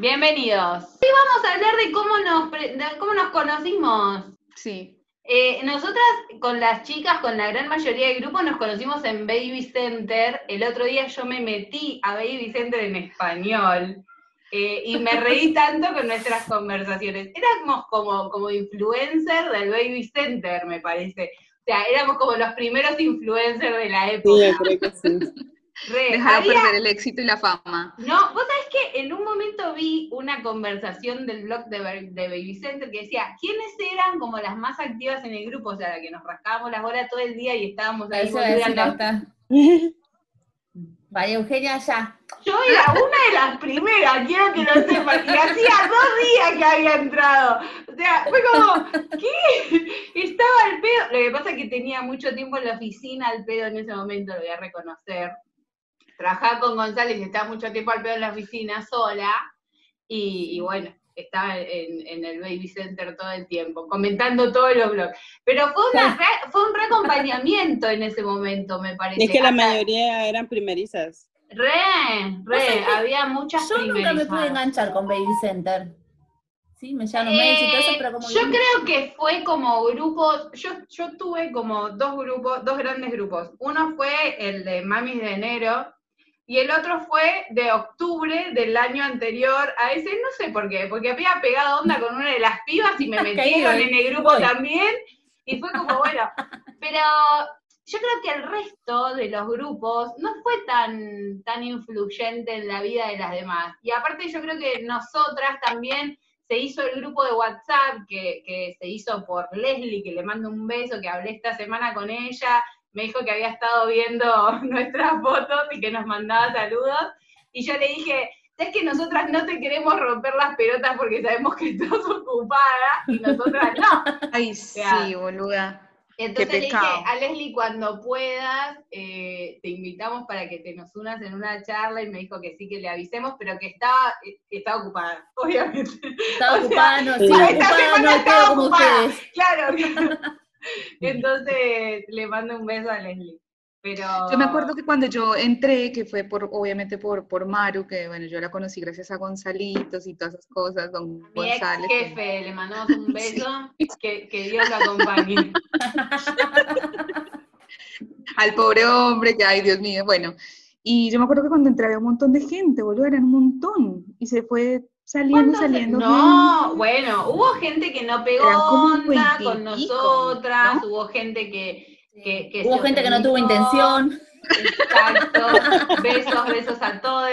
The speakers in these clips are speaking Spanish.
Bienvenidos. Hoy vamos a hablar de cómo nos, de cómo nos conocimos. Sí. Eh, nosotras con las chicas, con la gran mayoría del grupo, nos conocimos en Baby Center. El otro día yo me metí a Baby Center en español eh, y me reí tanto con nuestras conversaciones. Éramos como, como influencer del Baby Center, me parece. O sea, éramos como los primeros influencers de la época. Sí, creo que sí. Re, Dejaron había- perder el éxito y la fama. No, vos sabés que en un momento vi una conversación del blog de, de Baby Center que decía, ¿quiénes eran como las más activas en el grupo? O sea, la que nos rascábamos las bolas todo el día y estábamos ahí Eso es. María Eugenia ya. Yo era una de las primeras, quiero que lo sepan, y hacía dos días que había entrado. O sea, fue como, ¿qué? Estaba al pedo. Lo que pasa es que tenía mucho tiempo en la oficina al pedo en ese momento, lo voy a reconocer. Trabajaba con González y estaba mucho tiempo al pedo en la oficina sola. Y, y bueno, estaba en, en el Baby Center todo el tiempo, comentando todos los blogs. Pero fue, una re- fue un reacompañamiento en ese momento, me parece. Es que la Hasta- mayoría eran primerizas. Re, re, había muchas Yo nunca me pude enganchar con Baby Center. Sí, me y todo eso, pero como Eh, yo creo que fue como grupos, yo, yo tuve como dos grupos, dos grandes grupos. Uno fue el de Mamis de enero y el otro fue de octubre del año anterior a ese, no sé por qué, porque había pegado onda con una de las pibas y me metieron en el grupo Voy. también y fue como bueno, pero yo creo que el resto de los grupos no fue tan, tan influyente en la vida de las demás. Y aparte yo creo que nosotras también se hizo el grupo de WhatsApp que, que se hizo por Leslie, que le mando un beso, que hablé esta semana con ella, me dijo que había estado viendo nuestras fotos y que nos mandaba saludos, y yo le dije, es que nosotras no te queremos romper las pelotas porque sabemos que estás ocupada, y nosotras no. Ay, sea, sí, boluda. Entonces le dije, a Leslie, cuando puedas, eh, te invitamos para que te nos unas en una charla, y me dijo que sí, que le avisemos, pero que estaba, eh, estaba ocupada, obviamente. Estaba o sea, ocupada, no, sí, esta ocupada, semana no estaba como ocupada. ustedes. Claro, claro. Entonces le mando un beso a Leslie. Pero Yo me acuerdo que cuando yo entré, que fue por, obviamente por, por Maru, que bueno, yo la conocí gracias a Gonzalitos y todas esas cosas, don mi ex González. jefe, le mandamos un beso, que, que Dios lo acompañe. al pobre hombre, que ay, Dios mío, bueno. Y yo me acuerdo que cuando entré había un montón de gente, boludo, eran un montón. Y se fue saliendo, ¿Cuántos- saliendo. No, bueno, hubo gente que no pegó onda con nosotras, ¿no? hubo gente que, que, que Hubo gente que no tuvo intención. Exacto, besos, besos a todos.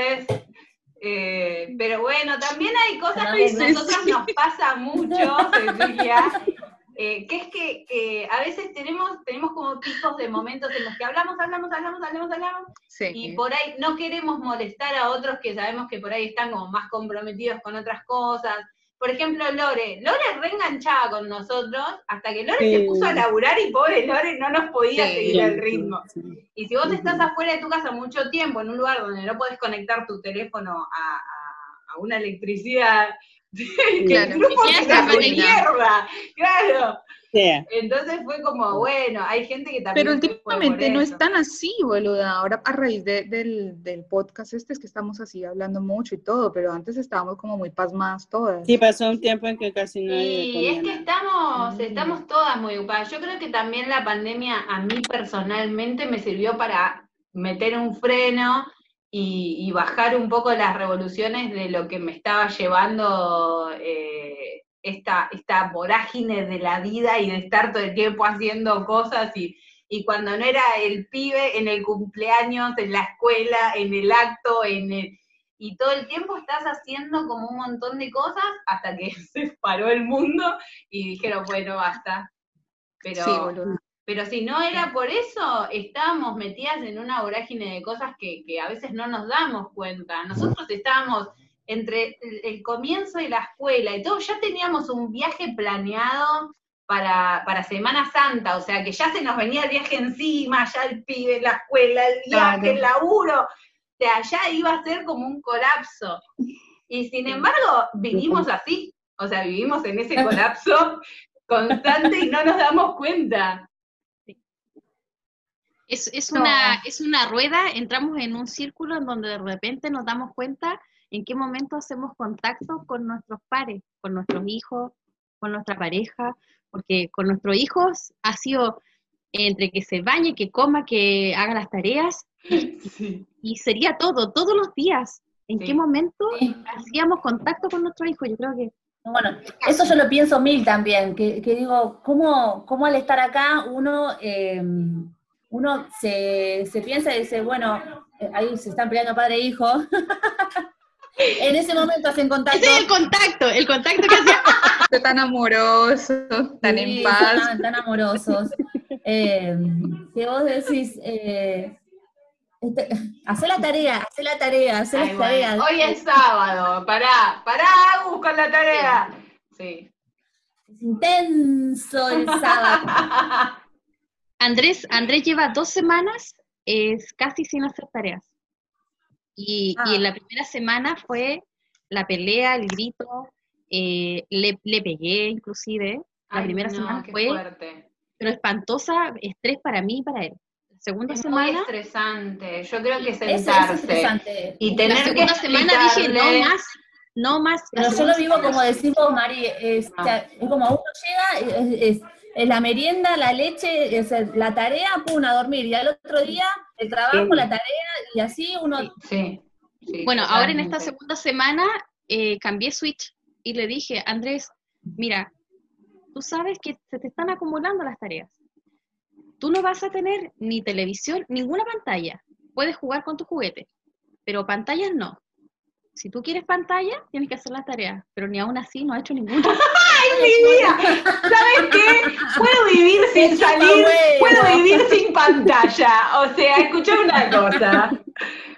Eh, pero bueno, también hay cosas que a nosotras nos pasa mucho, Cecilia, eh, que es que eh, a veces tenemos, tenemos como picos de momentos en los que hablamos, hablamos, hablamos, hablamos, hablamos, Sí. y por ahí no queremos molestar a otros que sabemos que por ahí están como más comprometidos con otras cosas. Por ejemplo, Lore. Lore reenganchaba con nosotros hasta que Lore se puso a laburar y pobre Lore no nos podía Sí. seguir el ritmo. Sí. Y si vos estás afuera de tu casa mucho tiempo, en un lugar donde no podés conectar tu teléfono a, a- a una electricidad, Claro. mierda, claro. Entonces fue como, bueno, hay gente que también... Pero últimamente no es tan así, boluda. Ahora a raíz de- del, del podcast este es que estamos así hablando mucho y todo, pero antes estábamos como muy pasmadas todas. Sí, pasó un tiempo en que casi nadie Y es que estamos, Mm. estamos todas muy ocupadas. Yo creo que también la pandemia a mí personalmente me sirvió para meter un freno y, bajar un poco las revoluciones de lo que me estaba llevando eh, esta, esta vorágine de la vida y de estar todo el tiempo haciendo cosas y, y cuando no era el pibe en el cumpleaños, en la escuela, en el acto, en y todo el tiempo estás haciendo como un montón de cosas hasta que se paró el mundo y dijeron, bueno, basta. Pero, Sí, boluda. Pero si no era por eso, estábamos metidas en una vorágine de cosas que, que a veces no nos damos cuenta. Nosotros estábamos entre el, el comienzo de la escuela y todo, ya teníamos un viaje planeado para, para Semana Santa, o sea que ya se nos venía el viaje encima, ya el pibe, la escuela, el viaje, Claro. el laburo, o sea, ya iba a ser como un colapso. Y sin embargo, vivimos así, o sea, vivimos en ese colapso constante y no nos damos cuenta. Es, es, No. una, es una rueda, entramos en un círculo en donde de repente nos damos cuenta en qué momento hacemos contacto con nuestros pares, con nuestros hijos, con nuestra pareja, porque con nuestros hijos ha sido entre que se bañe, que coma, que haga las tareas, Sí. y sería todo, todos los días. ¿En Sí. qué momento Sí. hacíamos contacto con nuestro hijo? Yo creo que Bueno, eso yo lo pienso mil también, que, que digo, ¿cómo, cómo al estar acá uno, eh, uno se, se piensa y dice, bueno, eh, ahí se están peleando padre e hijo. en ese momento hacen contacto. ese es el contacto, el contacto que hacía. Tan amoroso, tan Sí, en paz. Tan, tan amorosos. Eh, que vos decís, eh, este, hacé la tarea, hacé la tarea, las bueno, tareas. Hoy es sábado, pará, pará, Agus, con la tarea. Sí. Es intenso el sábado. Andrés, Andrés lleva dos semanas es casi sin hacer tareas. Y, y en la primera semana fue la pelea, el grito, eh, le, le pegué inclusive. La Ay, primera no, semana qué fue, fuerte. pero espantosa, estrés para mí y para él. La segunda Es muy semana, estresante. Yo creo que Eso es sentarse y la tener que segunda semana dije, no más, no más. La Pero yo lo vivo como decimos, Mari, es, Ah. o sea, es como uno llega, es la merienda, la leche, es la tarea, pum, a dormir, y al otro día el trabajo, Sí. la tarea, y así uno... Sí. sí, Bueno, ahora en esta segunda semana eh, cambié switch y le dije, Andrés, mira, tú sabes que se te están acumulando las tareas. Tú no vas a tener ni televisión, ninguna pantalla. Puedes jugar con tu juguete, pero pantallas no. Si tú quieres pantalla, tienes que hacer las tareas, pero ni aún así no ha hecho ninguna. ¡Ay, mi vida! ¿Sabes sin salir, puedo vivir sin pantalla. O sea, escucha una cosa.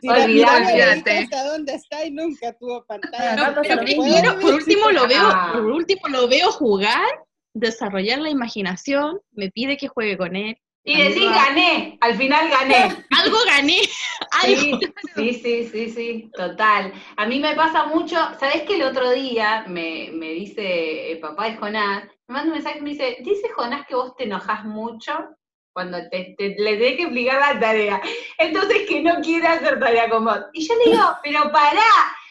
Si Olvídate. hasta dónde está y nunca tuvo pantalla. No, No, pero por último lo veo, Ah. por último lo veo jugar, desarrollar la imaginación, me pide que juegue con él. Y decís, gané, al final gané. Algo gané, algo. Sí, sí, sí, sí, sí, total. A mí me pasa mucho, ¿sabés que el otro día me, me dice el papá de Jonás, me manda un mensaje y me dice, dice Jonás que vos te enojas mucho cuando te, te- le tenés que explicar la tarea, entonces que no quiere hacer tarea con vos. Y yo le digo, pero pará,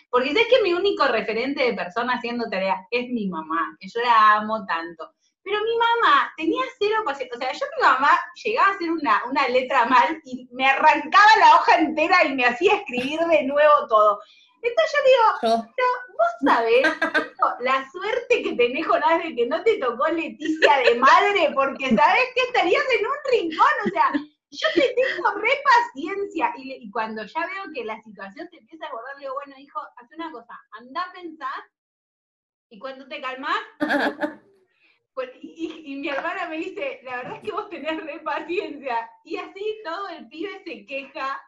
porque sabes que mi único referente de persona haciendo tareas es mi mamá, que yo la amo tanto. Pero mi mamá tenía cero paciencia. O sea, yo mi mamá llegaba a hacer una, una letra mal y me arrancaba la hoja entera y me hacía escribir de nuevo todo. Entonces yo digo, Yo, vos sabés la suerte que tenés, Jonás, de que no te tocó Leticia de madre, porque sabés que estarías en un rincón. O sea, yo te tengo re paciencia. Y, le- y cuando ya veo que la situación se empieza a abordar, le digo, bueno, hijo, haz una cosa, anda a pensar y cuando te calmás, pues, y, y mi hermana me dice, la verdad es que vos tenés re paciencia. Y así todo el pibe se queja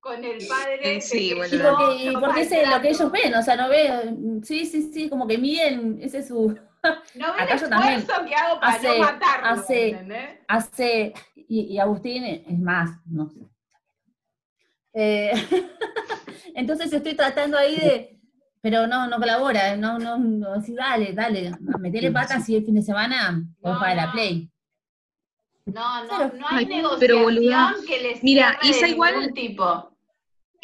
con el padre. Sí, yo porque, y no porque es lo que ellos ven, o sea, no ven, sí, sí, sí, como que miden, ese es su, No ven Acá el yo también. esfuerzo que hago para Hace- no matarlo, hace- ¿entendés? hace, y, y Agustín es más, no sé. Eh, entonces estoy tratando ahí de, pero no, no colabora, no, no, no, sí, dale, dale, metele patas y el fin de semana No, para la play. No, no, Claro. no hay Ay, negociación pero, boluda, que les mira, Isa igual- tipo.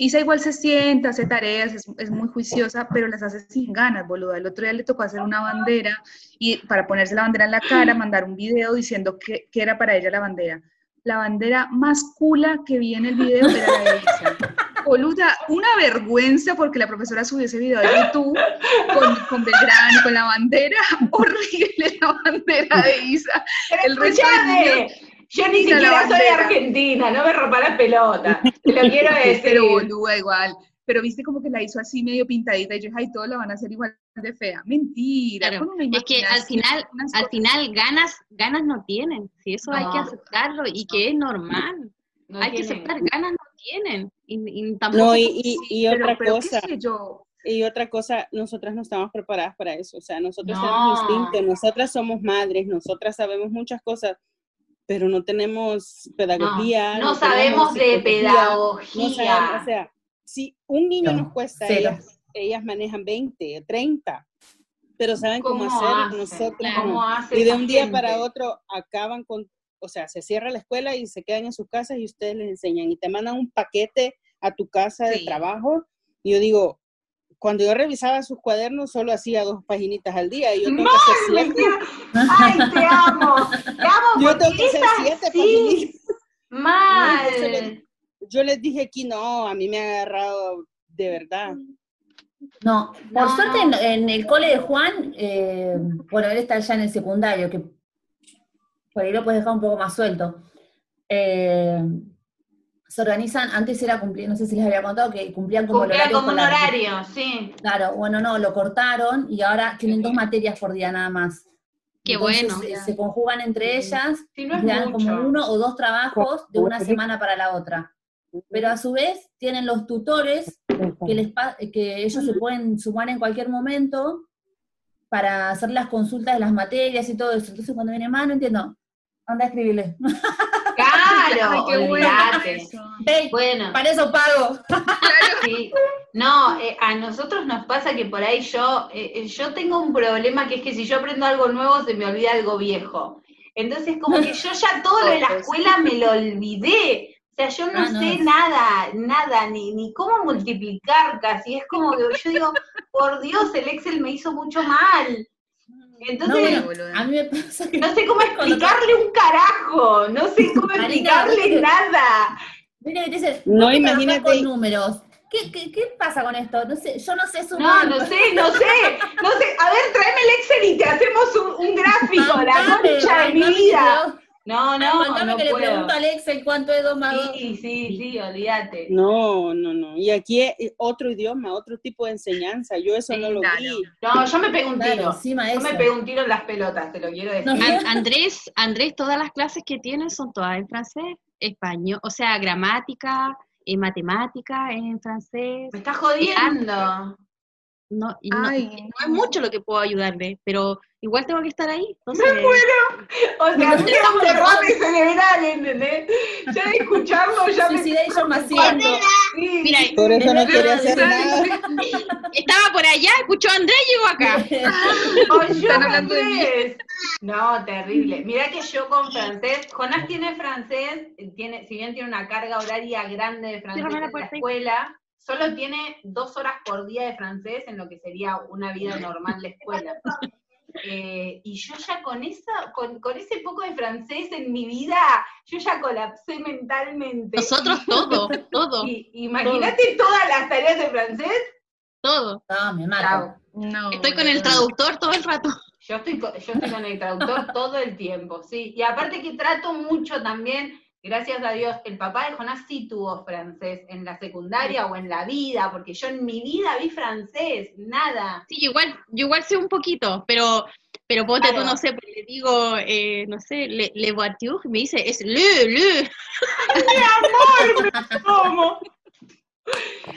Isa igual se sienta, hace tareas, es, es muy juiciosa, pero las hace sin ganas, boluda. El otro día le tocó hacer una bandera y para ponerse la bandera en la cara, mandar un video diciendo que, que era para ella la bandera. La bandera más cula que vi en el video era la de Isa. Boluda, una vergüenza porque la profesora subió ese video a YouTube con, con Belgrano, con la bandera, horrible la bandera de Isa. Pero el de escuchame, yo ni siquiera soy bandera. argentina, no me rompa la pelota. Te lo quiero decir. Pero boluda igual. Pero viste como que la hizo así medio pintadita y yo dije, ay, todos la van a hacer igual de fea. Mentira. Claro, Es que al final, al final ganas, ganas no tienen. Si eso hay que aceptarlo y que es normal. No hay que aceptar, ganas no tienen. Y, y tampoco No, y, y, y Sí, otra pero, pero cosa, qué sé yo. y otra cosa, nosotras no estamos preparadas para eso. O sea, nosotros No. tenemos instinto, nosotras somos madres, nosotras sabemos muchas cosas, pero no tenemos pedagogía. no, no sabemos de pedagogía. No sabemos, o sea, si un niño No, nos cuesta, ellas, ellas manejan 20, 30, pero saben cómo, ¿Cómo hacer, hacen? nosotros ¿Cómo no. hace Y de un día gente? para otro acaban con, o sea, se cierra la escuela y se quedan en sus casas y ustedes les enseñan y te mandan un paquete a tu casa de Sí. trabajo. Y yo digo, cuando yo revisaba sus cuadernos solo hacía dos paginitas al día y yo tengo que hacer siete. ¡Ay, te amo! Te amo Yo tengo que hacer siete sí, paginitas. mal. Yo les dije aquí, no, a mí me ha agarrado de verdad. No, por No, suerte. En, en el cole de Juan, eh, bueno, él está ya en el secundario, que por ahí lo puedes dejar un poco más suelto. Eh, se organizan, antes era cumplir, no sé si les había contado, que cumplían como el Cumplía horario como un horario, sí. Claro, bueno, no, lo cortaron y ahora tienen dos materias por día nada más. Qué Entonces, bueno. eh, Se conjugan entre ellas, Si no es le dan mucho. como uno o dos trabajos de una semana para la otra. Pero a su vez tienen los tutores que, les pa- que ellos se pueden sumar en cualquier momento para hacer las consultas de las materias y todo eso. Entonces cuando viene más, no entiendo, anda a escribirle. Claro, Ay, qué. Hey, Bueno, para eso pago. sí. No, eh, a nosotros nos pasa que por ahí yo, eh, eh, yo tengo un problema que es que si yo aprendo algo nuevo se me olvida algo viejo. Entonces como que yo ya todo lo de la escuela me lo olvidé. O sea, yo no Ah, no. sé nada, nada, ni, ni cómo multiplicar casi. Es como que yo digo, por Dios, el Excel me hizo mucho mal. No, Entonces, bueno, a mí me pasa que no sé cómo explicarle un carajo, no sé cómo explicarle nada. Mira, dice, No, imagínate- con números. ¿Qué, qué, qué pasa con esto? No sé, yo no sé No, sumar. no sé, no sé, no sé. A ver, tráeme el Excel y te hacemos un, un gráfico, la concha de mi vida. Le- No, no, mandame no que le puedo. pregunto a Excel cuánto es 2 más 2. Sí, sí, sí, olvídate. No, no, no. Y aquí es otro idioma, otro tipo de enseñanza. Yo eso Sí, no lo claro. vi. No, yo me pego un Claro, tiro. encima Yo eso. me pego un tiro en las pelotas, te lo quiero decir. No, An- Andrés, Andrés, todas las clases que tiene son todas en francés, español, o sea, gramática, eh, matemática en francés. Me estás jodiendo. No, y no, Ay, no es mucho lo que puedo ayudarle, pero igual tengo que estar ahí. Entonces, O sea, a mí me da un derrame cerebral, ¿entendés? Ya de escucharlo ya me... Suicidation. Sí, mira, Por eso no verdad, hacer nada. estaba por allá, escuchó a Andrés y llegó acá. Oh, yo francés. No, terrible. Mira que yo con francés, Jonás tiene francés, tiene, si bien tiene una carga horaria grande de francés en la escuela, solo tiene dos horas por día de francés en lo que sería una vida normal de escuela. Eh, y yo ya con esa, con, con ese poco de francés en mi vida, yo ya colapsé mentalmente. Nosotros todo, todo, Imagínate todas las tareas de francés. todo. No, me mato. No. Estoy con el traductor todo el rato. Yo estoy, co- yo estoy con el traductor todo el tiempo, sí. Y aparte que trato mucho también, gracias a Dios, el papá de Jonás sí tuvo francés en la secundaria o en la vida, porque yo en mi vida vi francés, nada. Sí, igual, yo igual sé un poquito, pero, pero ponte Claro. tú, no sé, pues, le digo, eh, no sé, le, le voiture, me dice, es le, le. ¿Cómo?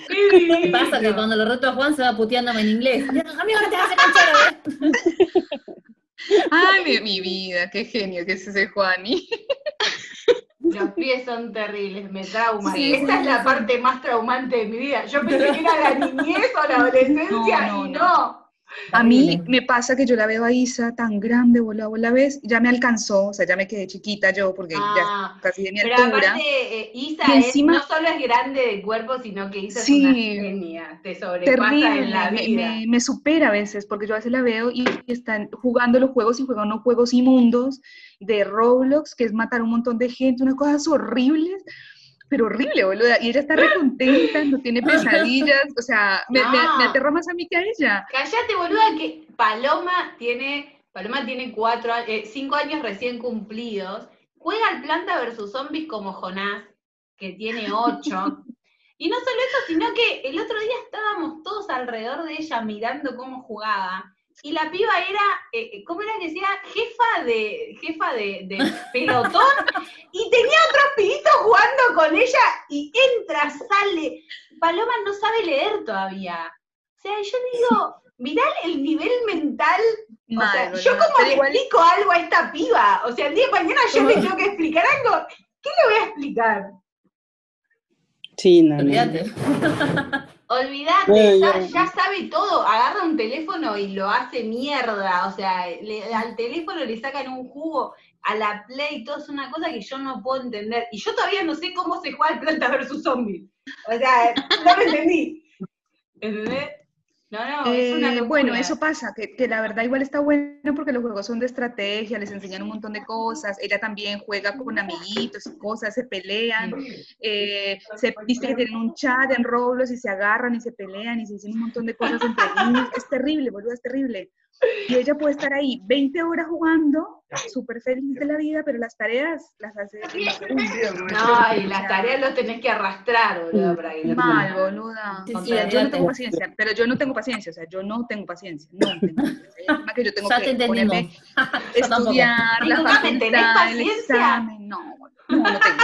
Qué ¿Qué divino. pasa? Que cuando lo reto a Juan se va puteándome en inglés. Amigo, no te hagas canchero, ¿eh? Ay, mi, mi vida, qué genio que es ese Juani. Los pies son terribles, me trauman. Sí, Esta es la parte más traumante de mi vida. Yo pensé que era la niñez o la adolescencia No, no, y no. A mí me pasa que yo la veo a Isa tan grande, bola, bola, ves, ya me alcanzó, o sea, ya me quedé chiquita yo, porque Ah, ya casi de mi Pero altura. aparte, eh, Isa Y es- encima- no solo es grande de cuerpo, sino que Isa Sí. es una genia, te sobrepasa Terrible, en la me, vida. me- me supera a veces, porque yo a veces la veo y están jugando los juegos y juegan unos juegos inmundos de Roblox, que es matar un montón de gente, unas cosas horribles, pero horrible, boluda. Y ella está re contenta, no tiene pesadillas, o sea, me, me- No. me aterra más a mí que a ella. Cállate, boluda, que Paloma tiene, Paloma tiene cuatro, eh, cinco años recién cumplidos, juega al Planta versus Zombies como Jonás, que tiene ocho. Y no solo eso, sino que el otro día estábamos todos alrededor de ella mirando cómo jugaba. Y la piba era, eh, ¿cómo era que decía? Jefa de, jefa de, de pelotón. y tenía otros pibitos jugando con ella y entra, sale. Paloma no sabe leer todavía. O sea, yo digo, mirá el nivel mental. O Mal, sea, yo como le igual- explico algo a esta piba. O sea, el día de mañana yo le tengo que explicar algo. ¿Qué le voy a explicar? Sí, no, no. Olvídate. Ya, ya. sabe todo, agarra un teléfono y lo hace mierda, o sea, le- al teléfono le sacan un jugo, a la Play, todo es una cosa que yo no puedo entender. Y yo todavía no sé cómo se juega el Planta versus Zombies. O sea, no lo entendí. ¿Entendés? No, no, es una Eh, bueno, eso pasa, que, que la verdad igual está bueno porque los juegos son de estrategia, les enseñan un montón de cosas, ella también juega con amiguitos y cosas, se pelean, eh, se viste que tienen un chat en Roblox y se agarran y se pelean y se dicen un montón de cosas entre niños, es terrible, boludo, es terrible. Y ella puede estar ahí 20 horas jugando, súper feliz de la vida, pero las tareas las hace. No, y las tareas los tenés que arrastrar, boludo, para que Mal, boluda. Sí, O sí, sea, yo no tengo paciencia, pero yo no tengo paciencia, o sea, yo no tengo paciencia, no tengo paciencia. Es encima que yo tengo Ya que te ponerme estudiar, la facultad, el paciencia. examen, no, no, no tengo.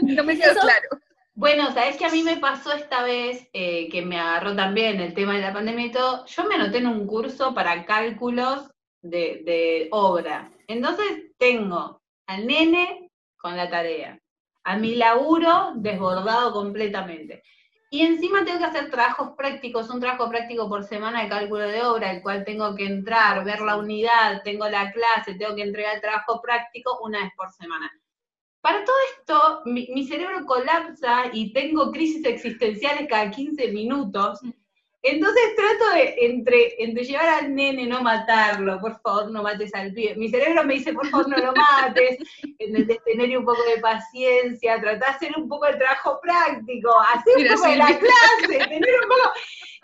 no me quedó claro. Bueno, ¿sabés que a mí me pasó esta vez eh, que me agarró también el tema de la pandemia y todo? Yo me anoté en un curso para cálculos de, de obra. Entonces tengo al nene con la tarea, a mi laburo desbordado completamente. Y encima tengo que hacer trabajos prácticos, un trabajo práctico por semana de cálculo de obra, el cual tengo que entrar, ver la unidad, tengo la clase, tengo que entregar el trabajo práctico una vez por semana. Para todo esto, mi, mi cerebro colapsa y tengo crisis existenciales cada 15 minutos. Entonces trato de, entre, entre llevar al nene, no matarlo, por favor, no mates al pibe. Mi cerebro me dice, por favor, no lo mates, tener un poco de paciencia, tratar de hacer un poco de trabajo práctico, hacer un Mira, poco de la clase, tener un poco...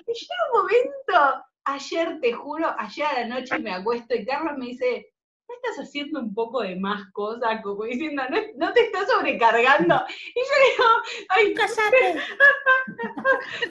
Y llega un momento, ayer, te juro, ayer a la noche me acuesto y Carlos me dice, ¿no estás haciendo un poco de más cosas? Como diciendo, ¿no, no te estás sobrecargando? Y yo digo, ay, Cállate.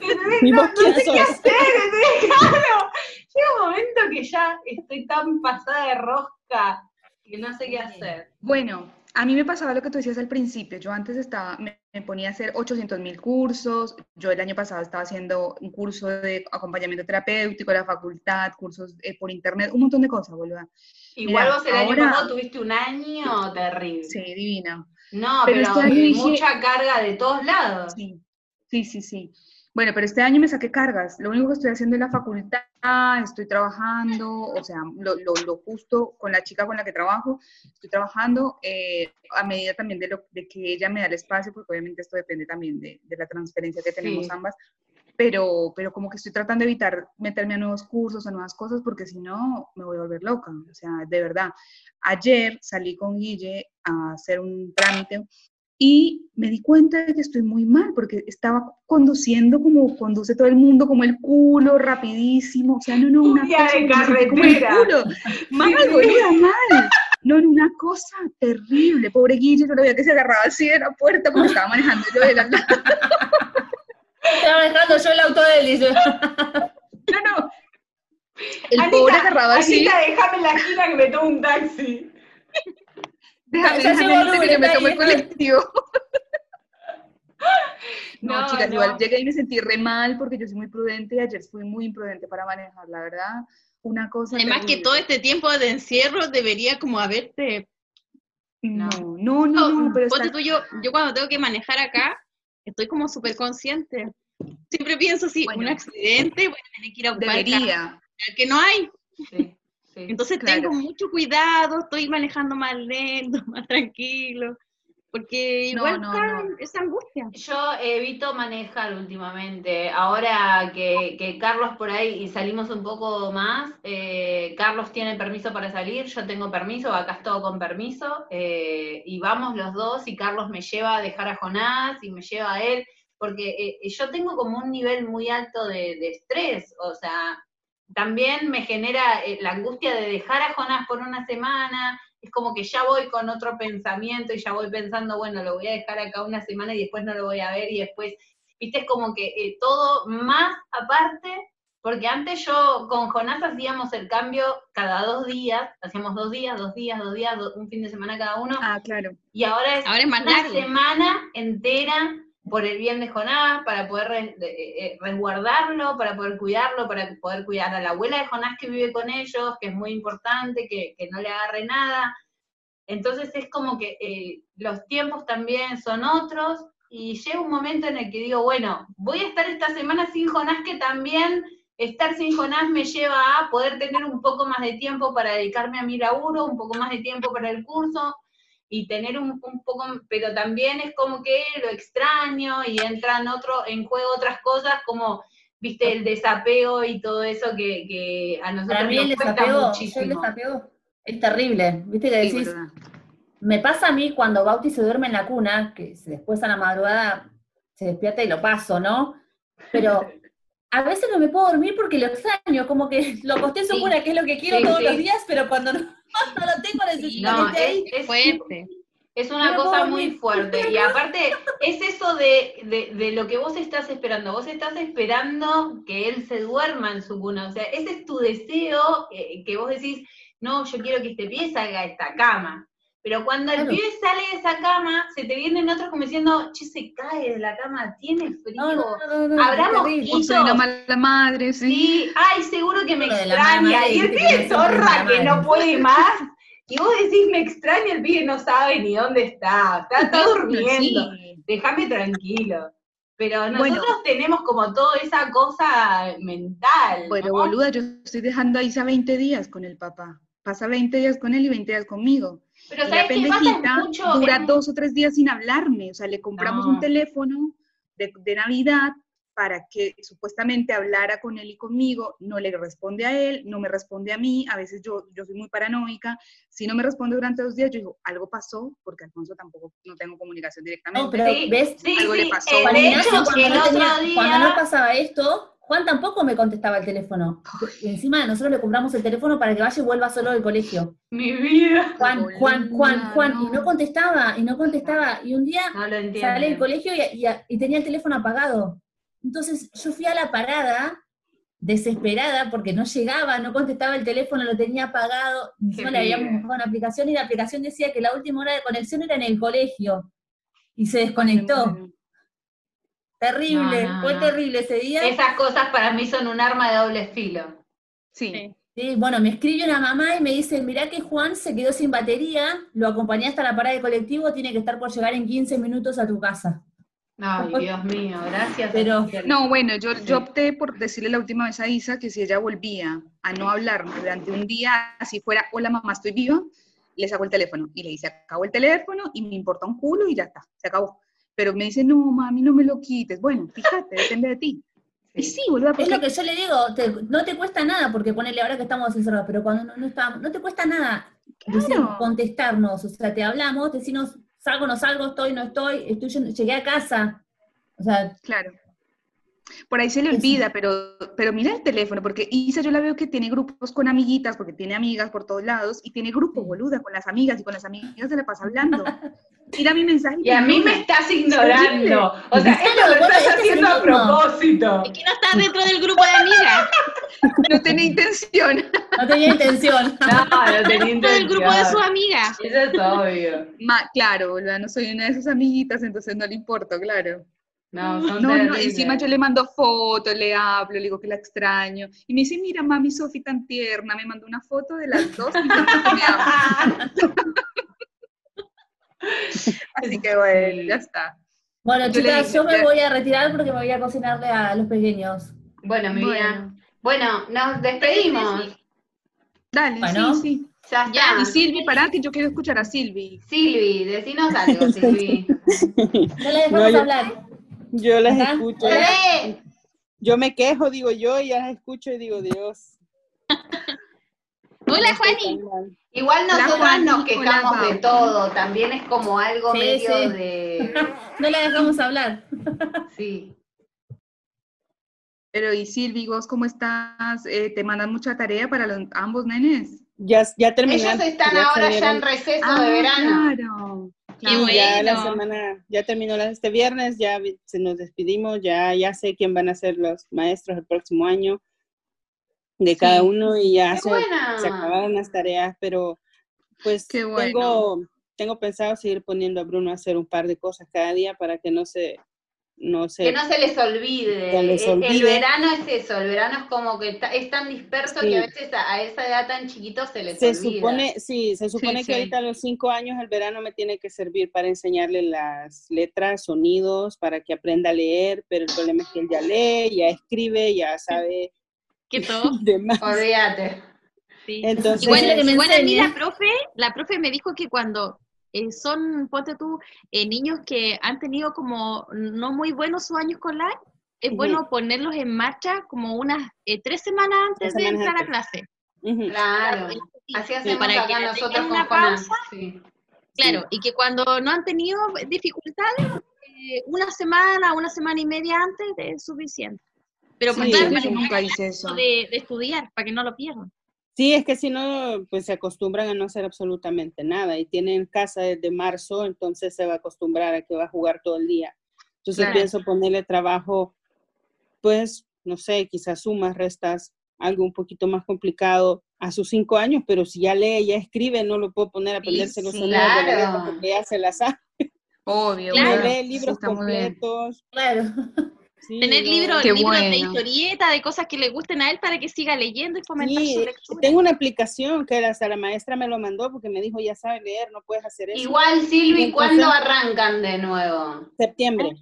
¿entendés? ¿Y no, no qué sé qué hacer. Claro. Llega un momento que ya estoy tan pasada de rosca que no sé qué hacer. Bueno, a mí me pasaba lo que tú decías al principio. Yo antes estaba, me, me ponía a hacer 800 mil cursos. Yo el año pasado estaba haciendo un curso de acompañamiento terapéutico, la facultad, cursos eh, por internet, un montón de cosas, boluda. Igual Mira, vos el año ahora- pasado tuviste un año terrible. Sí, divina. No, Pero pero, este año dije- mucha carga de todos lados. Sí, sí, sí, sí. Bueno, pero este año me saqué cargas. Lo único que estoy haciendo es la facultad, estoy trabajando, o sea, lo, lo, lo justo con la chica con la que trabajo, estoy trabajando eh, a medida también de, lo, de que ella me da el espacio, porque obviamente esto depende también de, de la transferencia que tenemos Sí. ambas, pero, pero como que estoy tratando de evitar meterme a nuevos cursos, a nuevas cosas, porque si no me voy a volver loca. O sea, de verdad. Ayer salí con Guille a hacer un trámite y me di cuenta de que estoy muy mal porque estaba conduciendo como conduce todo el mundo, como el culo, rapidísimo, o sea, no, no, una cosa, de como el culo, mal, boluda, mal, no, no, una cosa terrible, pobre Guille, yo lo veía que se agarraba así de la puerta porque estaba manejando yo de la Estaba dejando yo el auto de él y yo- no, no, el Anita, pobre agarrado así, Anita, déjame en la esquina que me tomo un taxi. Déjame, déjame, llegó Anita, que me tomo el colectivo. No, No, chicas, no. igual llegué y me sentí re mal porque yo soy muy prudente y ayer fui muy imprudente para manejar, la verdad. Una cosa. Además que terrible. todo este tiempo de encierro debería como haberte... No, no, no, no, pero Ponte está... tú, yo, yo cuando tengo que manejar acá, estoy como súper consciente. Siempre pienso, si Bueno. un accidente, voy a tener que ir a buscar Debería. que no hay. Sí, sí. Entonces Claro. tengo mucho cuidado, estoy manejando más lento, más tranquilo, porque No, igual no, está no. esa angustia. Yo evito manejar últimamente. Ahora que, que Carlos por ahí y salimos un poco más, eh, Carlos tiene permiso para salir, yo tengo permiso, acá es todo con permiso, eh, y vamos los dos y Carlos me lleva a dejar a Jonás y me lleva a él, porque eh, yo tengo como un nivel muy alto de, de estrés, o sea, también me genera eh, la angustia de dejar a Jonás por una semana, es como que ya voy con otro pensamiento y ya voy pensando, bueno, lo voy a dejar acá una semana y después no lo voy a ver y después, viste, es como que eh, todo más aparte, porque antes yo con Jonás hacíamos el cambio cada dos días, hacíamos dos días, dos días, dos días, do- un fin de semana cada uno, Ah, claro. y ahora es Ahora es más una largo. semana entera por el bien de Jonás, para poder de- eh, resguardarlo, para poder cuidarlo, para poder cuidar a la abuela de Jonás que vive con ellos, que es muy importante, que, que no le agarre nada. Entonces es como que eh, los tiempos también son otros y llega un momento en el que digo, bueno, voy a estar esta semana sin Jonás, que también estar sin Jonás me lleva a poder tener un poco más de tiempo para dedicarme a mi laburo, un poco más de tiempo para el curso, y tener un, un poco, pero también es como que lo extraño y entran otro, en juego otras cosas como viste, el desapego y todo eso que, que a nosotros Para mí el nos cuesta desapego, yo el muchísimo. desapego es terrible. Viste que decís, me pasa a mí cuando Bauti se duerme en la cuna, que después a la madrugada se despierta y lo paso, ¿no? Pero a veces no me puedo dormir porque lo extraño, como que lo acosté en su Sí. cuna, que es lo que quiero Sí, todos sí. los días, pero cuando no, no lo tengo necesito No, que esté ahí. es, es, Fuerte. es una No cosa muy fuerte. Y aparte, es eso de, de, de lo que vos estás esperando. Vos estás esperando que él se duerma en su cuna. O sea, ese es tu deseo eh, que vos decís, no, yo quiero que este pibe salga de esta cama. Pero cuando el pibe sale de esa cama, se te vienen otros como diciendo, che, se cae de la cama, tiene frío. No, no, no, no, Habrá soy una mala madre, sí. Sí, ay, seguro que me la extraña. Y el pibe zorra la que no puede más. Y vos decís, me extraña, el pibe no sabe ni dónde está. Está, está durmiendo. Sí. Déjame tranquilo. Pero Bueno. nosotros tenemos como toda esa cosa mental. Pero ¿no? boluda, yo estoy dejando a Isa 20 días con el papá. Pasa 20 días con él y 20 días conmigo. Pero la pendejita mucho. dura dos o tres días sin hablarme. O sea, le compramos No. un teléfono de, de Navidad para que supuestamente hablara con él y conmigo. No le responde a él, no me responde a mí. A veces yo, yo soy muy paranoica. Si no me responde durante dos días, yo digo, algo pasó, porque Alfonso tampoco no tengo comunicación directamente. No, pero Sí, ves, sí, algo le sí, pasó. Juan de Ignacio, hecho, cuando, no tenía- día. cuando no pasaba esto, Juan tampoco me contestaba el teléfono. Y encima nosotros le compramos el teléfono para que vaya y vuelva solo del colegio. Mi vida. Juan, Juan, Juan, Boluda, Juan, y no. no contestaba, y no contestaba. Y un día No del colegio y, y- y tenía el teléfono apagado. Entonces yo fui a la parada desesperada porque no llegaba, no contestaba el teléfono, lo tenía apagado. Encima le habíamos buscado una aplicación y la aplicación decía que la última hora de conexión era en el colegio. Y se desconectó. Terrible, No, no, fue no. terrible ese día. Esas cosas para mí son un arma de doble filo. Sí. Sí. Sí, bueno, me escribe una mamá y me dice, mirá que Juan se quedó sin batería, lo acompañé hasta la parada de colectivo, tiene que estar por llegar en 15 minutos a tu casa. Ay, Dios mío, gracias. Pero- No, bueno, yo, yo opté por decirle la última vez a Isa que si ella volvía a no hablarme durante un día, así fuera, hola mamá, estoy viva, le saco el teléfono y le dice, acabó el teléfono y me importa un culo y ya está, se acabó. Pero me dice, no, mami, no me lo quites. Bueno, fíjate, depende de ti. Y sí, boluda, Es porque lo que yo le digo, te- no te cuesta nada, porque ponele ahora que estamos encerrados, pero cuando no, no estamos, no te cuesta nada decir, Claro. contestarnos, o sea, te hablamos, decirnos, salgo, no salgo, estoy, no estoy, estoy llegué a casa. O sea, Claro. Por ahí se le olvida, pero, pero mira el teléfono, porque Isa yo la veo que tiene grupos con amiguitas, porque tiene amigas por todos lados, y tiene grupo, boluda, con las amigas, y con las amigas se la pasa hablando. Mira mi mensaje. Y a mí me estás ignorando. O sea, esto lo estás haciendo a propósito. Es que no estás dentro del grupo de amigas. No tenía intención. no tenía intención. No, no tenía Dentro del grupo de sus intención. amigas. Eso es obvio. Ma- claro, boluda, no soy una de sus amiguitas, entonces no le importo, claro. No, son No, no, terribles. encima yo le mando fotos, le hablo, le digo que la extraño. Y me dice, mira, mami Sofi tan tierna, me mandó una foto de las dos que me. Así que bueno, ya está. Bueno, Yo le chicas, yo me voy a retirar porque me voy a cocinarle a los pequeños. Bueno, mi vida. Bueno, Bueno, nos despedimos. dale, Bueno. sí, sí. Ya Ya. Y Silvi, pará, que yo quiero escuchar a Silvi. Silvi, decinos algo, Silvi. No la dejamos No, yo- hablar. Yo las escucho. ¡Eh! Yo me quejo, digo yo, y ya las escucho y digo, Dios. Hola, Juani. Igual nosotras Juani, nos hola, quejamos de todo, también es como algo Sí, medio sí. de... No la dejamos hablar. Sí. Pero, ¿y Silvi, vos cómo estás? Eh, ¿Te mandan mucha tarea para los, ambos nenes? Ya, ya terminé. Ellos están ya ahora ya en receso Ah, de verano. claro. Sí, ya la semana, ya terminó este viernes, ya se nos despedimos, ya, ya sé quién van a ser los maestros el próximo año de cada uno y ya ¡Qué se, acabaron las tareas, pero pues bueno. tengo, tengo pensado seguir poniendo a Bruno a hacer un par de cosas cada día para que no se, no se Que no se les olvide. Que les El- verano es eso, el verano es como que es tan disperso Sí. que a veces a, a esa edad tan chiquito se les Se olvida. supone, sí, se supone sí. que ahorita a los cinco años el verano me tiene que servir para enseñarle las letras, sonidos, para que aprenda a leer, pero el problema es que él ya lee, ya escribe, ya sabe Que todo. Olvídate. Sí. Entonces, me igual a mí la profe, la profe me dijo que cuando eh, son, ponte tú, eh, niños que han tenido como no muy buenos su año escolar, es bueno ponerlos en marcha como unas eh, tres semanas antes de semanas entrar a clase. Claro. Sí, Así sí, hacemos para que acá tengan nosotros con pausa, Sí. Claro, y que cuando no han tenido dificultades, eh, una semana, una semana y media antes es suficiente. Pero pues, claro, yo para que nunca hice eso. de, de estudiar, para que no lo pierdan. Sí, es que si no, pues se acostumbran a no hacer absolutamente nada y tienen casa desde marzo, entonces se va a acostumbrar a que va a jugar todo el día. Entonces Claro. pienso ponerle trabajo, pues, no sé, quizás sumas, restas, algo un poquito más complicado a sus cinco años, pero si ya lee, ya escribe, no lo puedo poner a aprenderse los sonidos de la claro. porque ya se las sabe. Obvio, Claro. No claro. lee libros completos. Claro. Sí, Tener libros libros de bueno. historieta, de cosas que le gusten a él para que siga leyendo y fomentar Sí, su lectura. tengo una aplicación que hasta la maestra me lo mandó porque me dijo, ya sabes leer, no puedes hacer eso. Igual, Silvi, ¿cuándo arrancan de nuevo? Septiembre.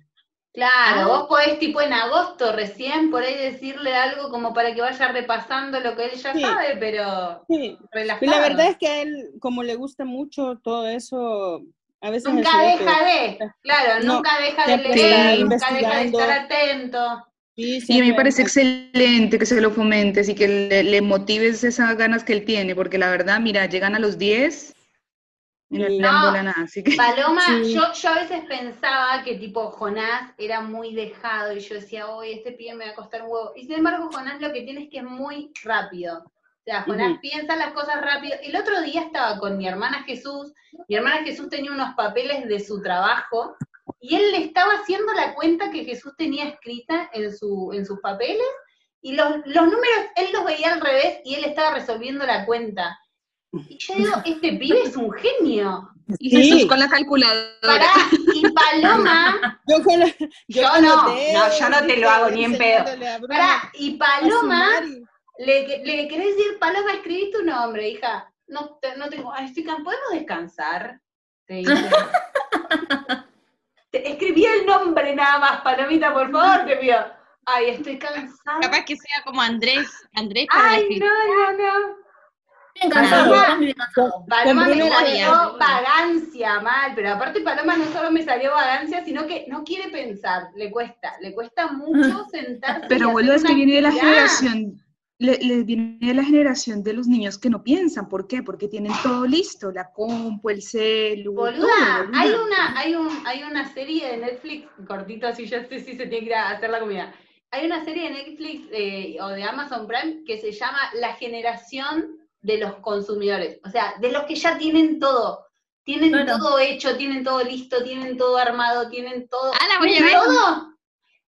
Claro, Ah. vos podés tipo en agosto recién por ahí decirle algo como para que vaya repasando lo que él ya Sí. sabe, pero Sí. relajado. Y la verdad es que a él, como le gusta mucho todo eso, a veces Nunca deja de, claro, No, nunca deja de leer, nunca deja de estar atento. Sí, Y a mí siempre me parece excelente que se lo fomentes y que le, le motives esas ganas que él tiene, porque la verdad, mira, llegan a los 10 y no No. nada, así que Paloma, Sí. yo, yo a veces pensaba que tipo Jonás era muy dejado y yo decía, oye, este pibe me va a costar un huevo. Y sin embargo, Jonás lo que tiene es que es muy rápido. O sea, Jonás Ujú. piensa las cosas rápido. El otro día estaba con mi hermana Jesús, mi hermana Jesús tenía unos papeles de su trabajo y él le estaba haciendo la cuenta que Jesús tenía escrita en, su, en sus papeles y los, los números, él los veía al revés y él estaba resolviendo la cuenta. Y yo digo, este pibe es un genio. y Sí. Jesús con la calculadora. Pará, y Paloma, Yo, con la- Yo no, no, yo no te lo hago ni en pedo. Pará, y Paloma, le, le querés decir, Paloma, escribí tu nombre, hija. No, te- no tengo, estoy ¿podemos descansar? Te dice. Te- escribí el nombre nada más, Palomita, por favor, te pido. Ay, estoy cansada. Capaz que sea como Andrés, Andrés para Ay, escritura. no, no, no. Bien cansado, Paloma. cansado. Me salió vagancia mal, pero aparte Paloma no solo me salió vagancia, sino que no quiere pensar, le cuesta, le cuesta mucho sentarse. Pero boludo, es que viene de la actividad. Generación, le, viene de la generación de los niños que no piensan. ¿Por qué? Porque tienen todo listo, la compu, el celu, todo, Boluda, hay una, hay un, hay una serie de Netflix, cortito así, yo sé si se tiene que ir a hacer la comida. Hay una serie de Netflix eh, o de Amazon Prime que se llama La generación de los consumidores. O sea, de los que ya tienen todo. Tienen todo hecho, tienen todo listo, tienen todo armado, tienen todo. Ah, la voy a ¿tienen ver. todo?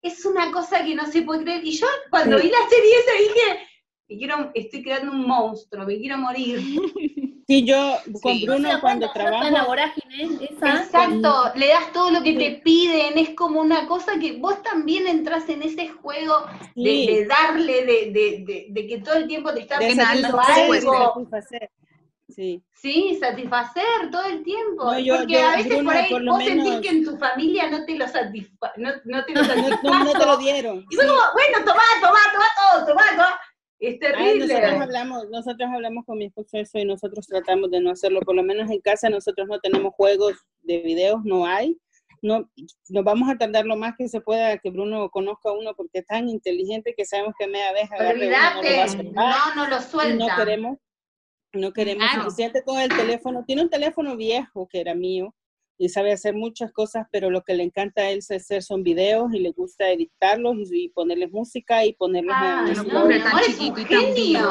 Es una cosa que no se puede creer. Y yo cuando Sí. vi la serie esa dije, me quiero, estoy creando un monstruo, me quiero morir. Sí, yo con Sí. Bruno cuando en la trabajo, vorágine esa. Exacto, le das todo lo que te piden, es como una cosa que vos también entras en ese juego de, Sí. de darle, de, de, de, de que todo el tiempo te está de algo. Sí. sí, satisfacer todo el tiempo, No, yo- porque yo, a veces Bruno, por ahí por vos sentís que en tu familia no te lo satisfa, no, no te lo No, satisfazo, no, no te lo dieron. y fue como, bueno, tomá, tomá, tomá todo, tomá, tomá, es Ay, terrible. nosotros hablamos, nosotros hablamos con mi esposo eso y nosotros tratamos de no hacerlo, por lo menos en casa nosotros no tenemos juegos de videos, no hay. No, nos vamos a tardar lo más que se pueda que Bruno conozca a uno porque es tan inteligente que sabemos que media vez agarre uno, no lo va a Olvídate, soltar. no, no lo suelta. no queremos, no queremos Claro. suficiente con el teléfono. Tiene un teléfono viejo que era mío y sabe hacer muchas cosas, pero lo que le encanta a él es hacer son videos y le gusta editarlos y, y ponerles música y ponerlos Ay, en no tan chiquito y tan genio.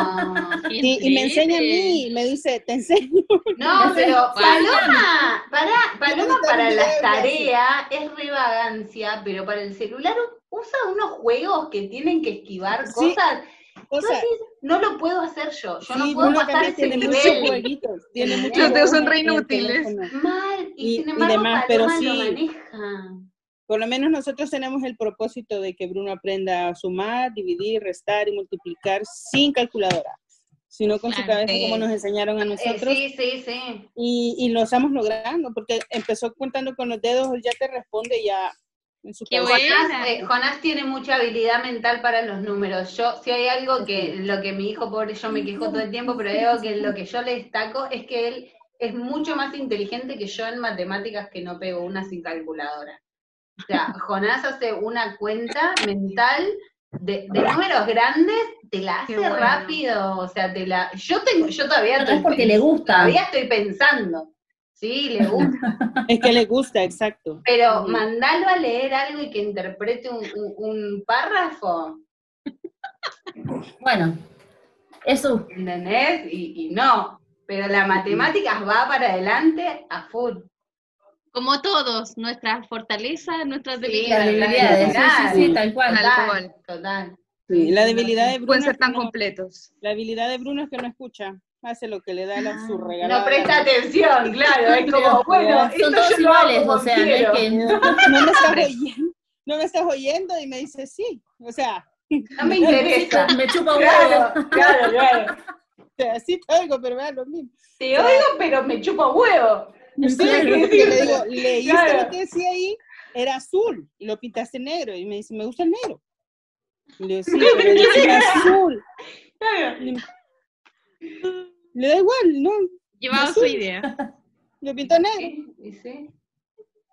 Sí, y me enseña a mí, y me dice, te enseño. No, pero. Paloma, para, Paloma para las tareas es re vagancia, pero para el celular usa unos juegos que tienen que esquivar cosas. Decís, no lo puedo hacer yo, yo no sí, puedo Bruno pasar ese tiene muchos nivel. jueguitos, tiene Los muchos dedos juegos son re inútiles. Mal, y, Y- sin y embargo demás, pero Paloma lo sí. maneja. Por lo menos nosotros tenemos el propósito de que Bruno aprenda a sumar, dividir, restar y multiplicar sin calculadora, sino con su cabeza como nos enseñaron a Eh, nosotros. sí, sí, sí. y, y lo estamos logrando, porque empezó contando con los dedos, ya te responde ya en. Jonás, eh, Jonás tiene mucha habilidad mental para los números. Yo, si hay algo que, lo que mi hijo pobre, yo me quejo todo el tiempo, pero algo que lo que yo le destaco es que él es mucho más inteligente que yo en matemáticas que no pego una sin calculadora. O sea, Jonás hace una cuenta mental de, de números grandes, te la hace bueno. rápido, o sea, te la... Yo tengo, yo todavía estoy es porque le gusta. Todavía estoy pensando. Sí, le gusta. Es que le gusta, exacto. Pero Ujú. mandarlo a leer algo y que interprete un, un- un párrafo, Bueno, eso, ¿entendés? Y, y no. Pero la matemáticas va para adelante a full. Como todos, nuestras fortalezas, nuestras Sí, debilidades. sí, sí, sí, debilidad. tal cual. Tal Total, total. Sí, la debilidad de Bruno Pueden es ser que tan no- completos. la habilidad de Bruno es que no escucha, hace lo que le da la, su No regalada. presta atención, claro. Es como, bueno, esto Son todos yo lo hago iguales, o sea, no es que... No me estás oyendo, no me estás oyendo y me dice sí, o sea, No me interesa. Me chupa un Claro, huevo. claro, claro. o sea, sí te oigo, pero vea lo mismo. Te oigo, pero me chupa huevo. Sí, Claro. le digo, leíste Claro. lo que decía ahí, era azul, y lo pintaste negro, y me dice, me gusta el negro. Y le digo, sí, pero decía azul. Claro. Le da igual, ¿no? Llevaba su idea. Lo pintó negro, Sí, sí.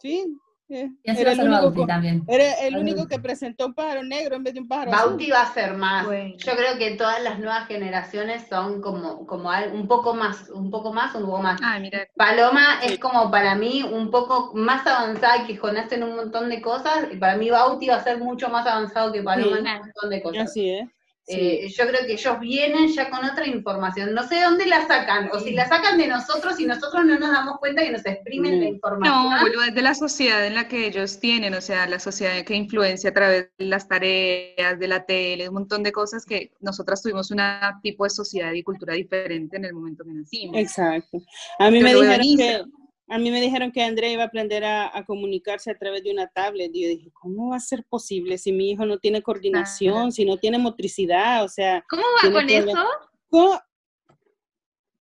sí. eh, Era el único, también. era el único que presentó un pájaro negro en vez de un pájaro azul. Bauti va a ser más. Bueno. Yo creo que todas las nuevas generaciones son como, como un poco más, un poco más, un poco más. Ay, mira, Paloma Sí. es como para mí un poco más avanzada que Jonás en un montón de cosas, y para mí Bauti va a ser mucho más avanzado que Paloma Sí. en un montón de cosas. Así es. Sí. Eh, yo creo que ellos vienen ya con otra información. No sé de dónde la sacan, o si la sacan de nosotros y nosotros no nos damos cuenta que nos exprimen la información. no, de la sociedad en la que ellos tienen, o sea, la sociedad que influencia a través de las tareas, de la tele, un montón de cosas que nosotras tuvimos un tipo de sociedad y cultura diferente en el momento que nacimos. Exacto. A mí me dijeron que a mí me dijeron que Andrea iba a aprender a, a comunicarse a través de una tablet. Y yo dije, ¿cómo va a ser posible si mi hijo no tiene coordinación, si no tiene motricidad? O sea, ¿Cómo va con eso? ¿cómo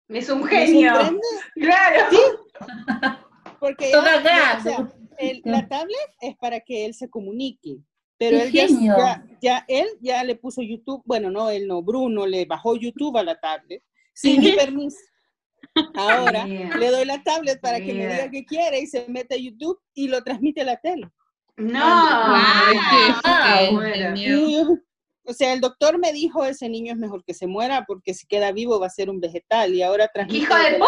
Es un genio. Claro. Porque ya- Toca ya, acá. o sea, el- la tablet es para que él se comunique. Pero ¡Qué él ya, ya- él ya le puso YouTube, bueno, no, él no, Bruno le bajó YouTube a la tablet sin mi permiso. Ahora le doy la tablet para que me diga qué quiere y se mete a YouTube y lo transmite a la tele. No. Ay, qué Wow. genio. O sea, el doctor me dijo, ese niño es mejor que se muera porque si queda vivo va a ser un vegetal y ahora transmite ¡Hijo de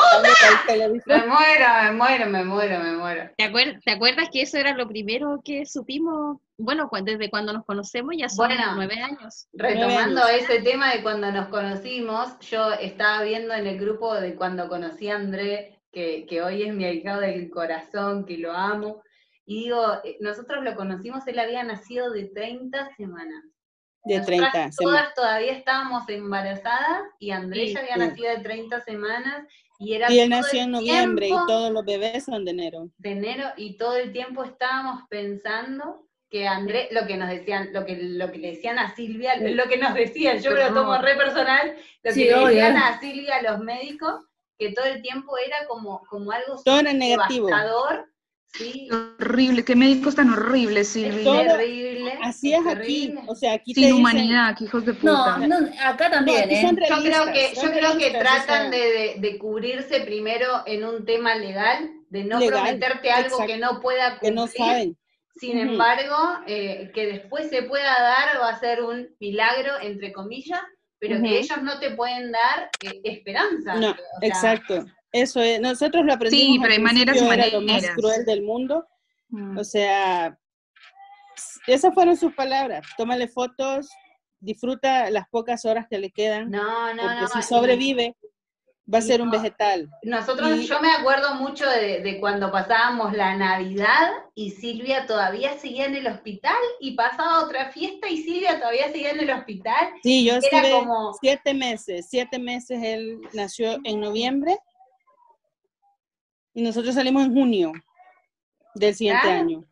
televisor. Me muero, me muero, me muero, me muero. ¿Te, acuer- te acuerdas que eso era lo primero que supimos? Bueno, cu- desde cuando nos conocemos ya son Bueno. nueve años. Retomando Nueve ese tema de cuando nos conocimos, yo estaba viendo en el grupo de cuando conocí a André, que, que hoy es mi ahijado del corazón, que lo amo, y digo, eh, nosotros lo conocimos, él había nacido de 30 semanas. De Nosotras 30 semanas. Todas todavía estábamos embarazadas y André Sí, ya había sí. nacido de 30 semanas y era Y él nació en noviembre tiempo y todos los bebés son de enero. de enero y todo el tiempo estábamos pensando que André, lo que nos decían, lo que, lo que le decían a Silvia, lo que nos decían, yo lo tomo re personal, lo que le decían a Silvia los médicos, que todo el tiempo era como, como algo Todo era negativo. devastador, sí, Horrible, qué médicos tan horribles, es Silvia. todo- terrible. Así es aquí. terrible. O sea, aquí te Sin dicen- humanidad, hijos de puta. no, acá No, también, aquí ¿eh? Yo creo que, yo creo que tratan de, de- de cubrirse primero en un tema legal, de no Legal, prometerte algo exacto. que no pueda que cumplir. no saben. Sin embargo, eh, que después se pueda dar va a ser un milagro, entre comillas, pero que ellos no te pueden dar eh, esperanza. No, O sea, exacto. Eso es, nosotros lo aprendimos. Sí, pero hay maneras y era lo más maneras. cruel del mundo. Mm. O sea, esas fueron sus palabras. Tómale fotos, disfruta las pocas horas que le quedan, No, no, porque no. si sobrevive, va a ser un vegetal. Nosotros, y- yo me acuerdo mucho de, de cuando pasábamos la Navidad y Silvia todavía seguía en el hospital y pasaba otra fiesta y Silvia todavía seguía en el hospital. Sí, yo Era estuve como- siete meses, siete meses, él nació en noviembre y nosotros salimos en junio del siguiente Claro. año,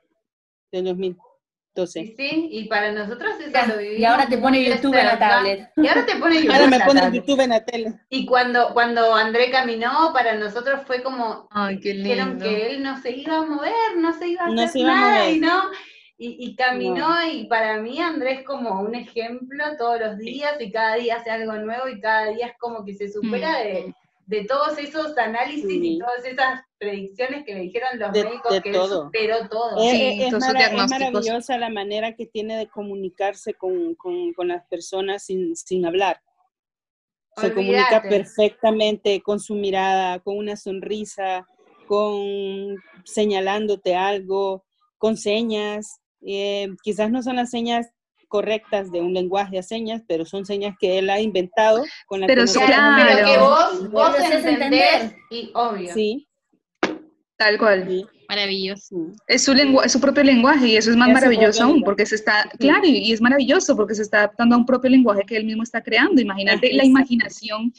del 2012. Sí, sí, y para nosotros eso Ya, lo vivimos. y ahora te pone YouTube en la tablet. Y ahora te pone YouTube Ahora en me la pone tablet. YouTube en la tele. Y cuando, cuando André caminó, para nosotros fue como, Ay, qué dijeron lindo. que él no se iba a mover, no se iba a No hacer se iba a nada, mover. y no, y, y caminó, y para mí Andrés es como un ejemplo todos los días, y cada día hace algo nuevo, y cada día es como que se supera Mm. de, de todos esos análisis y todas esas predicciones que le dijeron los De- médicos de que todo. superó todo. Es, Sí, es- maravillosa la manera que tiene de comunicarse con, con- con las personas sin, sin hablar. Se comunica perfectamente con su mirada, con una sonrisa, con señalándote algo, con señas. Eh, quizás no son las señas correctas de un lenguaje de señas, pero son señas que él ha inventado con la Pero que Claro, pero que Claro. vos, vos entendés entender. y obvio. Sí, Tal cual. sí, Maravilloso. sí. Es su, lengua, es su propio lenguaje y eso es más Es maravilloso aún, porque se está, claro, y, y es maravilloso porque se está adaptando a un propio lenguaje que él mismo está creando. Imagínate Ajá, la imaginación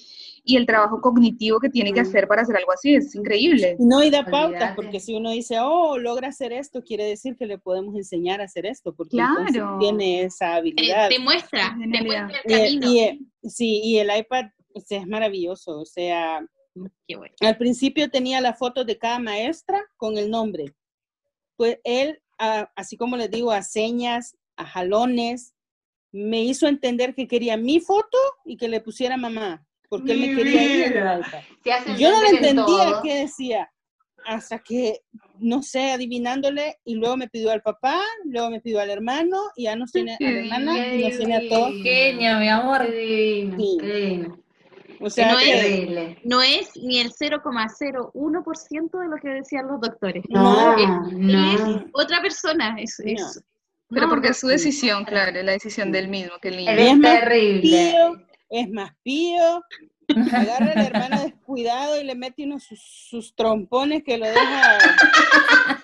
y el trabajo cognitivo que tiene que hacer para hacer algo así, es increíble. No, y da pautas, porque si uno dice, oh, logra hacer esto, quiere decir que le podemos enseñar a hacer esto, porque Claro. tiene esa Te, habilidad. te muestra, te muestra el Y, camino. y, eh, sí, y el iPad o sea, es maravilloso, o sea, Qué bueno. al principio tenía la foto de cada maestra con el nombre. Pues él, a- así como les digo, a señas, a jalones, me hizo entender que quería mi foto y que le pusiera mamá, porque él me quería ir Yo no le entendía todo. qué decía, hasta que, no sé, adivinándole, y luego me pidió al papá, luego me pidió al hermano, y ya nos tiene a la hermana, y nos tiene a todos. Genio, mi amor. Qué divino, Sí. qué divino. O sea, no es-. No es ni el 0,01% de lo que decían los doctores. No, Es- no. es otra persona. Es, es- Pero no, porque no, es su decisión, claro, es la decisión del mismo, que el niño. Él Es es más terrible. pío, es más pío, agarra a la hermana descuidado y le mete unos sus, sus trompones que lo deja.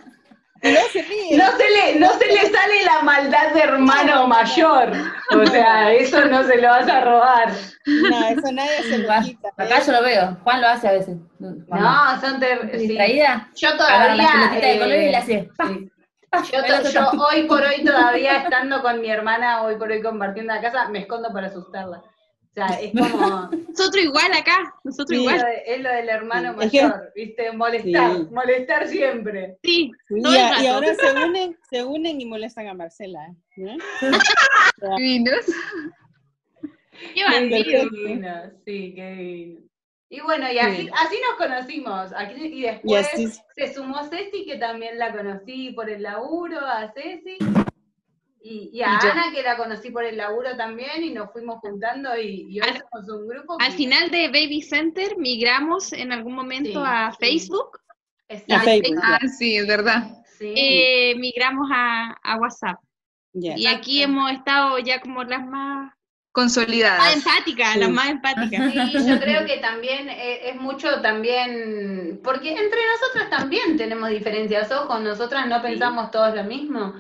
Se ríe. No se, le, no se le sale la maldad de hermano mayor. O sea, eso no se lo vas a robar. No, eso nadie se lo Va- quita. Acá yo lo veo. Juan lo hace a veces. Cuando No, son distraída, Yo todavía. pelotitas de color y eh, sí. ¡pa! Yo, yo hoy por hoy todavía estando con mi hermana, hoy por hoy compartiendo la casa, me escondo para asustarla. O sea, es como, Nosotros igual acá, nosotros Sí. es, lo igual. de- es lo del hermano Sí, es que- mayor, ¿viste? Molestar, Sí. molestar siempre. Sí, Y, a- y ahora se unen, se unen y molestan a Marcela. ¿no? Divinos. qué Qué bandido. divino, sí, qué divino. Y bueno, y así, Sí. así nos conocimos. Aquí, y Y después así, se sumó Ceci, que también la conocí por el laburo, a Ceci. Y, y a Y yo. Ana, que la conocí por el laburo también, y nos fuimos juntando, y, y hoy Al- somos un grupo. Al que- final de Baby Center migramos en algún momento Sí, a sí. Facebook, Exacto, A Facebook, Ah, sí, es verdad. sí. eh, migramos a, a WhatsApp. Y aquí hemos estado ya como las más, más Consolidadas. empáticas, Sí. las más empáticas. Sí, yo creo que también eh, es mucho también, porque entre nosotras también tenemos diferencias, ojo, nosotras no pensamos todos lo mismo,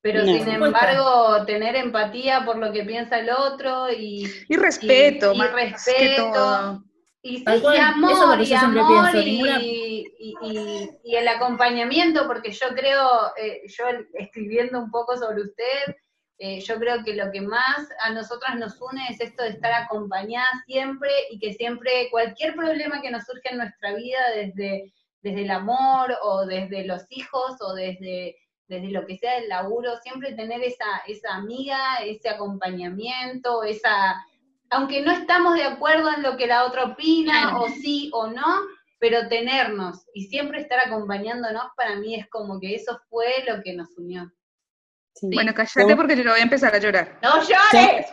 pero No. sin embargo tener empatía por lo que piensa el otro y, Y respeto, y, y más que respeto, todo. y, sí, amor, y amor, pienso, y, ninguna- y- y- y el acompañamiento, porque yo creo, eh, yo escribiendo un poco sobre usted, eh, yo creo que lo que más a nosotras nos une es esto de estar acompañadas siempre y que siempre cualquier problema que nos surge en nuestra vida, desde, desde el amor o desde los hijos o desde, desde lo que sea el laburo, siempre tener esa, esa amiga, ese acompañamiento, esa, aunque no estamos de acuerdo en lo que la otra opina, Claro. o sí o no, pero tenernos y siempre estar acompañándonos, para mí es como que eso fue lo que nos unió. Sí. Bueno, cállate porque yo voy a empezar a llorar. ¡No llores!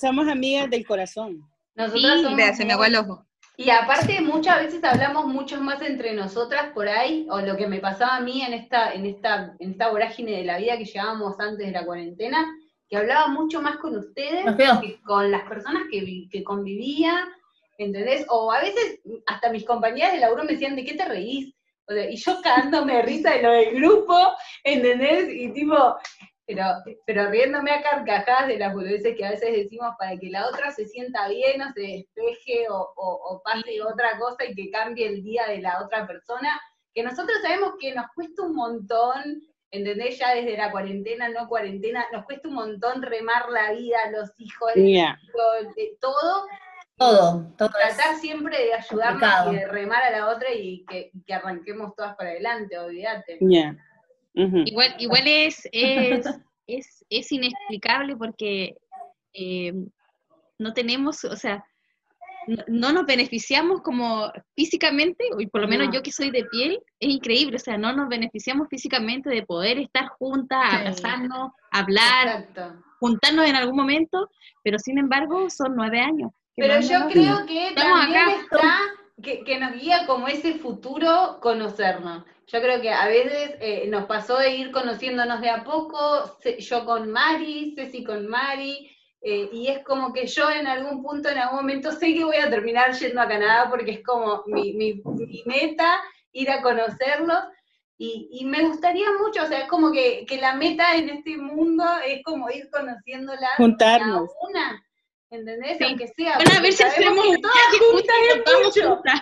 So- somos amigas del corazón. Nosotras Sí, somos Vea, se me agua el ojo. Y aparte muchas veces hablamos mucho más entre nosotras por ahí, o lo que me pasaba a mí en esta, en esta, en esta vorágine de la vida que llevábamos antes de la cuarentena, que hablaba mucho más con ustedes que con las personas que, que convivía, ¿entendés? O a veces hasta mis compañeras de laburo me decían, ¿de qué te reís? O sea, y yo cagándome de risa de lo del grupo, ¿entendés? Y tipo, pero, pero riéndome a carcajadas de las boludeces que a veces decimos para que la otra se sienta bien o se despeje o, o- o pase otra cosa y que cambie el día de la otra persona, que nosotros sabemos que nos cuesta un montón, ¿entendés? Ya desde la cuarentena, no cuarentena, nos cuesta un montón remar la vida, los hijos, lo- de todo, Todo, todo es. tratar siempre de ayudarnos complicado. y de remar a la otra y que, que arranquemos todas para adelante, olvídate. Igual, igual es, es, es, es inexplicable porque eh, no tenemos, o sea, no, no nos beneficiamos como físicamente, y por lo menos No. yo que soy de piel, es increíble, o sea, no nos beneficiamos físicamente de poder estar juntas, Sí. abrazarnos, hablar, Exacto. juntarnos en algún momento, pero sin embargo son nueve años. Pero yo creo que también acá. está, que, que nos guía como ese futuro conocernos. Yo creo que a veces eh, nos pasó de ir conociéndonos de a poco, se- yo con Mari, Ceci con Mari, eh, y es como que yo en algún punto, en algún momento, sé que voy a terminar yendo a Canadá porque es como mi, mi- mi meta, ir a conocerlos. Y, y me gustaría mucho, o sea, es como que, que la meta en este mundo es como ir conociéndolas Juntarnos. a una, ¿entendés? Sí. Aunque sea. Bueno, a ver si hacemos todas juntas juntas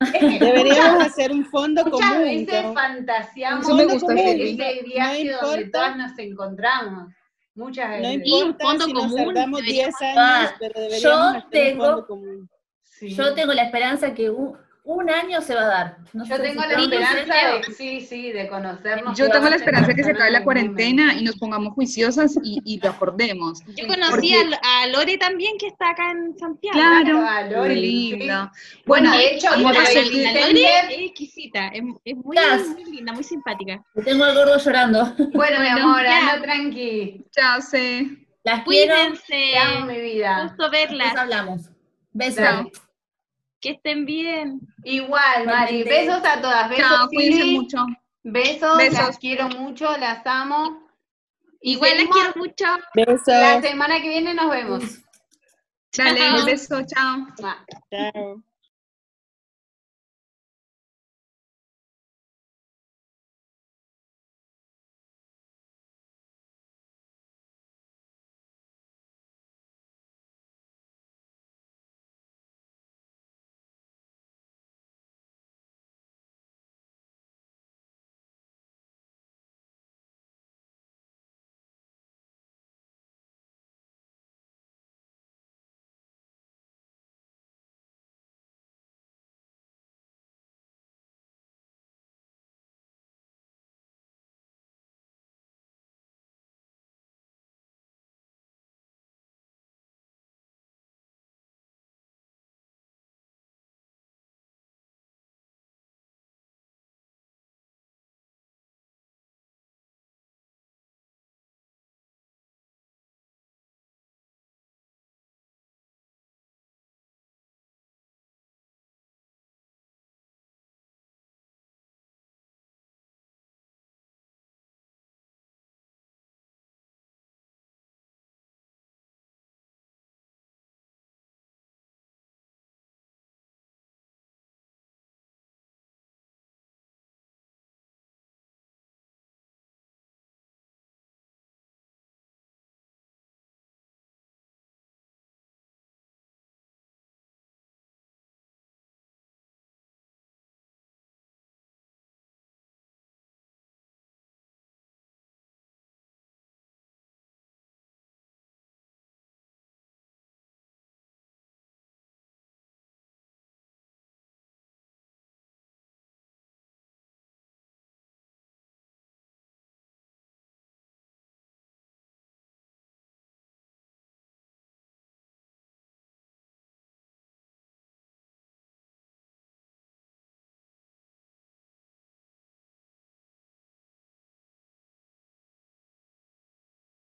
nos Deberíamos muchas- hacer un fondo Muchas común. veces ¿no? fantaseamos me con gusta, ese viaje No donde importa. todas nos encontramos. Muchas No veces. Y un importa fondo si nos común, deberíamos 10 años, Ah, pero yo tengo- un fondo común. Sí. Yo tengo la esperanza que un, un año se va a dar. No Yo tengo si la esperanza de, sí, sí, de conocernos. Yo tengo la esperanza de que se acabe la cuarentena y nos pongamos juiciosas y, y lo acordemos. Yo conocí porque- a, Lo- a Lore también, que está acá en Santiago. Claro, a Lori, qué sí. linda. Bueno, Bueno, de hecho, la, Lore es exquisita, es, es muy, muy linda, muy simpática. Tengo al gordo llorando. Bueno, mi amor, ya. anda tranqui. chao, sé. Las quiero. Cuídense, Te amo, mi vida. gusto verlas, Nos hablamos. Besos. Que estén bien. Igual, Mari. Besos a todas. Besos, Chao, cuídense mucho. Besos, Besos. las quiero mucho, las amo. Igual las seguimos- quiero mucho. Besos. La semana que viene nos vemos. Dale, Chao. beso, chao. Chao.